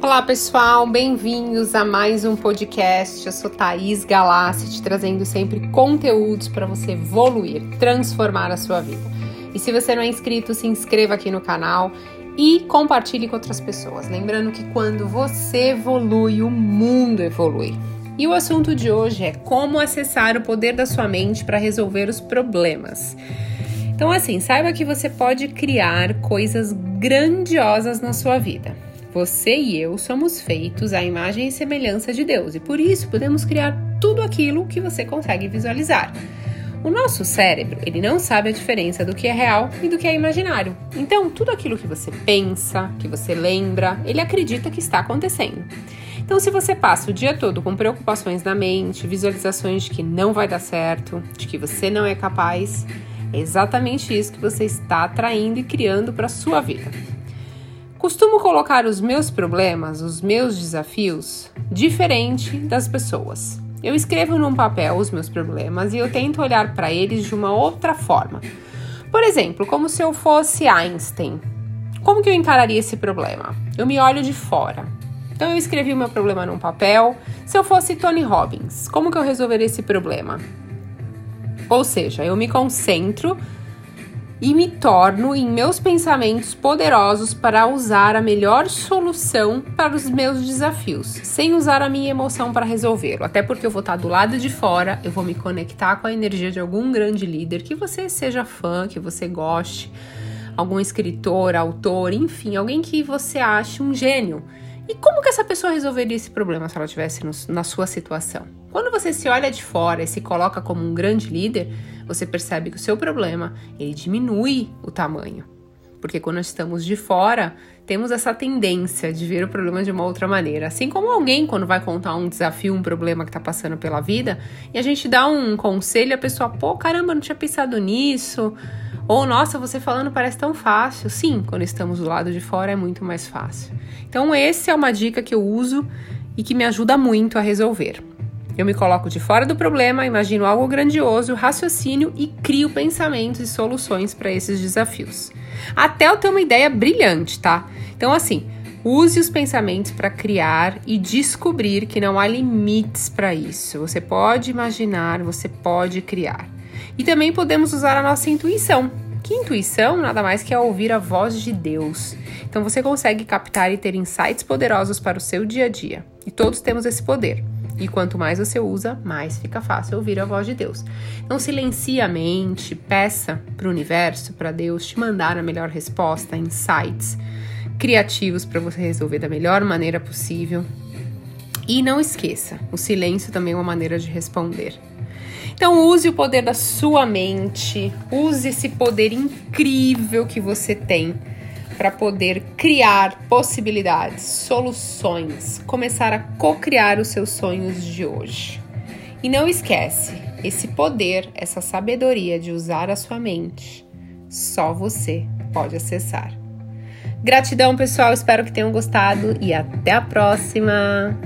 Olá pessoal, bem-vindos a mais um podcast. Eu sou Thaís Galassi, te trazendo sempre conteúdos para você evoluir, transformar a sua vida. E se você não é inscrito, se inscreva aqui no canal e compartilhe com outras pessoas. Lembrando que quando você evolui, o mundo evolui. E o assunto de hoje é como acessar o poder da sua mente para resolver os problemas. Então, assim, saiba que você pode criar coisas grandiosas na sua vida. Você e eu somos feitos à imagem e semelhança de Deus e por isso podemos criar tudo aquilo que você consegue visualizar. O nosso cérebro, ele não sabe a diferença do que é real e do que é imaginário. Então, tudo aquilo que você pensa, que você lembra, ele acredita que está acontecendo. Então, se você passa o dia todo com preocupações na mente, visualizações de que não vai dar certo, de que você não é capaz, é exatamente isso que você está atraindo e criando para a sua vida. Costumo colocar os meus problemas, os meus desafios, diferente das pessoas. Eu escrevo num papel os meus problemas e eu tento olhar para eles de uma outra forma. Por exemplo, como se eu fosse Einstein. Como que eu encararia esse problema? Eu me olho de fora. Então eu escrevi o meu problema num papel. Se eu fosse Tony Robbins, como que eu resolveria esse problema? Ou seja, eu me concentro e me torno em meus pensamentos poderosos para usar a melhor solução para os meus desafios, sem usar a minha emoção para resolvê-lo. Até porque eu vou estar do lado de fora, eu vou me conectar com a energia de algum grande líder que você seja fã, que você goste, algum escritor, autor, enfim, alguém que você ache um gênio. E como que essa pessoa resolveria esse problema se ela estivesse na sua situação? Quando você se olha de fora e se coloca como um grande líder, você percebe que o seu problema ele diminui o tamanho. Porque quando estamos de fora, temos essa tendência de ver o problema de uma outra maneira. Assim como alguém, quando vai contar um desafio, um problema que está passando pela vida, e a gente dá um conselho, a pessoa, pô, caramba, não tinha pensado nisso. Ou, nossa, você falando parece tão fácil. Sim, quando estamos do lado de fora é muito mais fácil. Então, essa é uma dica que eu uso e que me ajuda muito a resolver. Eu me coloco de fora do problema, imagino algo grandioso, raciocínio e crio pensamentos e soluções para esses desafios. Até eu ter uma ideia brilhante, tá? Então, assim, use os pensamentos para criar e descobrir que não há limites para isso. Você pode imaginar, você pode criar. E também podemos usar a nossa intuição. Que intuição nada mais que é ouvir a voz de Deus. Então você consegue captar e ter insights poderosos para o seu dia a dia. E todos temos esse poder. E quanto mais você usa, mais fica fácil ouvir a voz de Deus. Não silencie a mente, peça para o universo, para Deus te mandar a melhor resposta, insights criativos para você resolver da melhor maneira possível. E não esqueça, o silêncio também é uma maneira de responder. Então use o poder da sua mente, use esse poder incrível que você tem para poder criar possibilidades, soluções, começar a co-criar os seus sonhos de hoje. E não esquece, esse poder, essa sabedoria de usar a sua mente, só você pode acessar. Gratidão, pessoal, espero que tenham gostado e até a próxima!